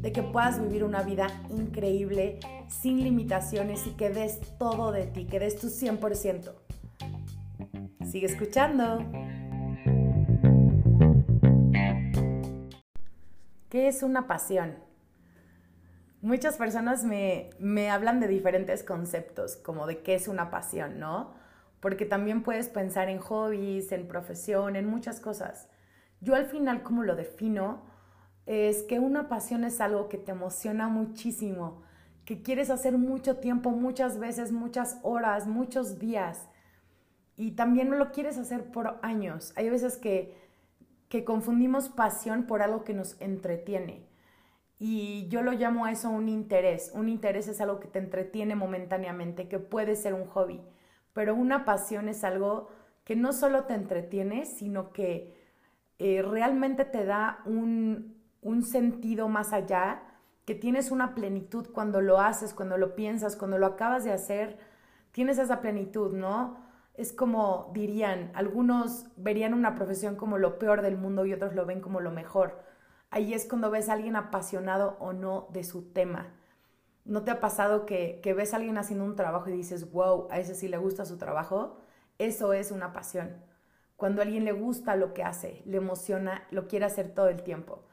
de que puedas vivir una vida increíble, sin limitaciones y que des todo de ti, que des tu 100%. Sigue escuchando. ¿Qué es una pasión? Muchas personas me, me, hablan de diferentes conceptos, como de qué es una pasión, ¿no? Porque también puedes pensar en hobbies, en profesión, en muchas cosas. Yo al final, como lo defino, es que una pasión es algo que te emociona muchísimo, que quieres hacer mucho tiempo, muchas veces, muchas horas, muchos días. Y también lo quieres hacer por años. Hay veces que que confundimos pasión por algo que nos entretiene. Y yo lo llamo a eso un interés. Un interés es algo que te entretiene momentáneamente, que puede ser un hobby. Pero una pasión es algo que no solo te entretiene, sino que eh, realmente te da un, un sentido más allá, que tienes una plenitud cuando lo haces, cuando lo piensas, cuando lo acabas de hacer, tienes esa plenitud, ¿no? es como dirían, algunos verían una profesión como lo peor del mundo y otros lo ven como lo mejor. Ahí es cuando ves a alguien apasionado o no de su tema. ¿No te ha pasado que, que ves a alguien haciendo un trabajo y dices, wow, a ese sí le gusta su trabajo? Eso es una pasión. Cuando a alguien le gusta lo que hace, le emociona, lo quiere hacer todo el tiempo.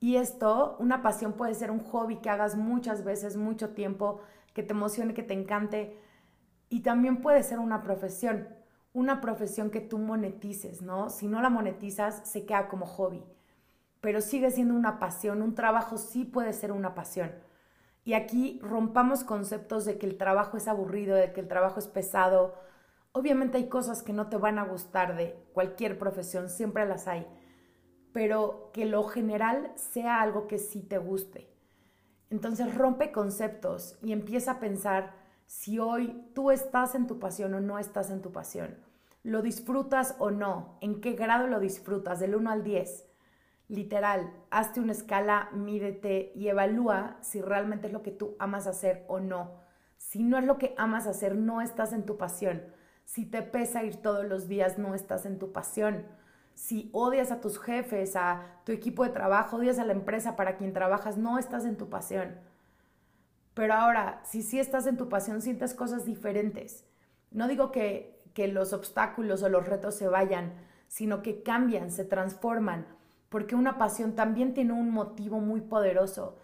Y esto, una pasión puede ser un hobby que hagas muchas veces, mucho tiempo, que te emocione, que te encante, y también puede ser una profesión, una profesión que tú monetices, ¿no? Si no la monetizas, se queda como hobby, pero sigue siendo una pasión, un trabajo sí puede ser una pasión. Y aquí rompamos conceptos de que el trabajo es aburrido, de que el trabajo es pesado. Obviamente hay cosas que no te van a gustar de cualquier profesión, siempre las hay, pero que lo general sea algo que sí te guste. Entonces rompe conceptos y empieza a pensar si hoy tú estás en tu pasión o no estás en tu pasión. ¿Lo disfrutas o no? ¿En qué grado lo disfrutas? Del 1 al 10. Literal, hazte una escala, mídete y evalúa si realmente es lo que tú amas hacer o no. Si no es lo que amas hacer, no estás en tu pasión. Si te pesa ir todos los días, no estás en tu pasión. Si odias a tus jefes, a tu equipo de trabajo, odias a la empresa para quien trabajas, no estás en tu pasión. Pero ahora, si sí estás en tu pasión, sientes cosas diferentes. No digo que, los obstáculos o los retos se vayan, sino que cambian, se transforman, porque una pasión también tiene un motivo muy poderoso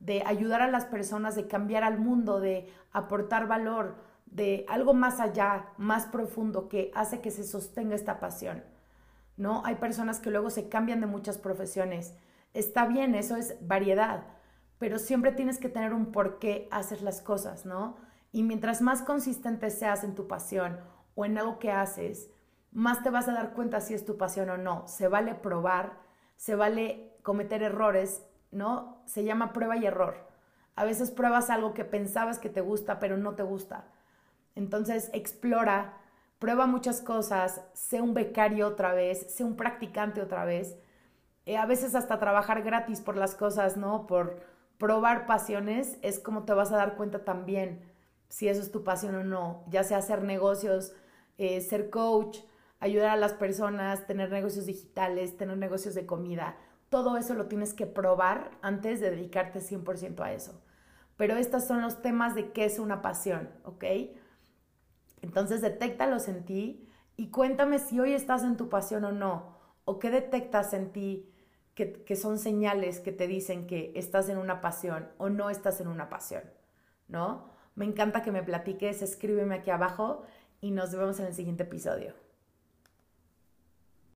de ayudar a las personas, de cambiar al mundo, de aportar valor, de algo más allá, más profundo que hace que se sostenga esta pasión. ¿No? Hay personas que luego se cambian de muchas profesiones. Está bien, eso es variedad, pero siempre tienes que tener un por qué haces las cosas, ¿no? Y mientras más consistente seas en tu pasión o en algo que haces, más te vas a dar cuenta si es tu pasión o no. Se vale probar, se vale cometer errores, ¿no? Se llama prueba y error. A veces pruebas algo que pensabas que te gusta, pero no te gusta. Entonces explora, prueba muchas cosas, sé un becario otra vez, sé un practicante otra vez. Eh, a veces hasta trabajar gratis por las cosas, ¿no? Por, probar pasiones es como te vas a dar cuenta también si eso es tu pasión o no, ya sea hacer negocios, eh, ser coach, ayudar a las personas, tener negocios digitales, tener negocios de comida. Todo eso lo tienes que probar antes de dedicarte 100% a eso. Pero estos son los temas de qué es una pasión, ¿ok? Entonces, detéctalos en ti y cuéntame si hoy estás en tu pasión o no, o qué detectas en ti que, son señales que te dicen que estás en una pasión o no estás en una pasión, ¿no? Me encanta que me platiques, escríbeme aquí abajo y nos vemos en el siguiente episodio.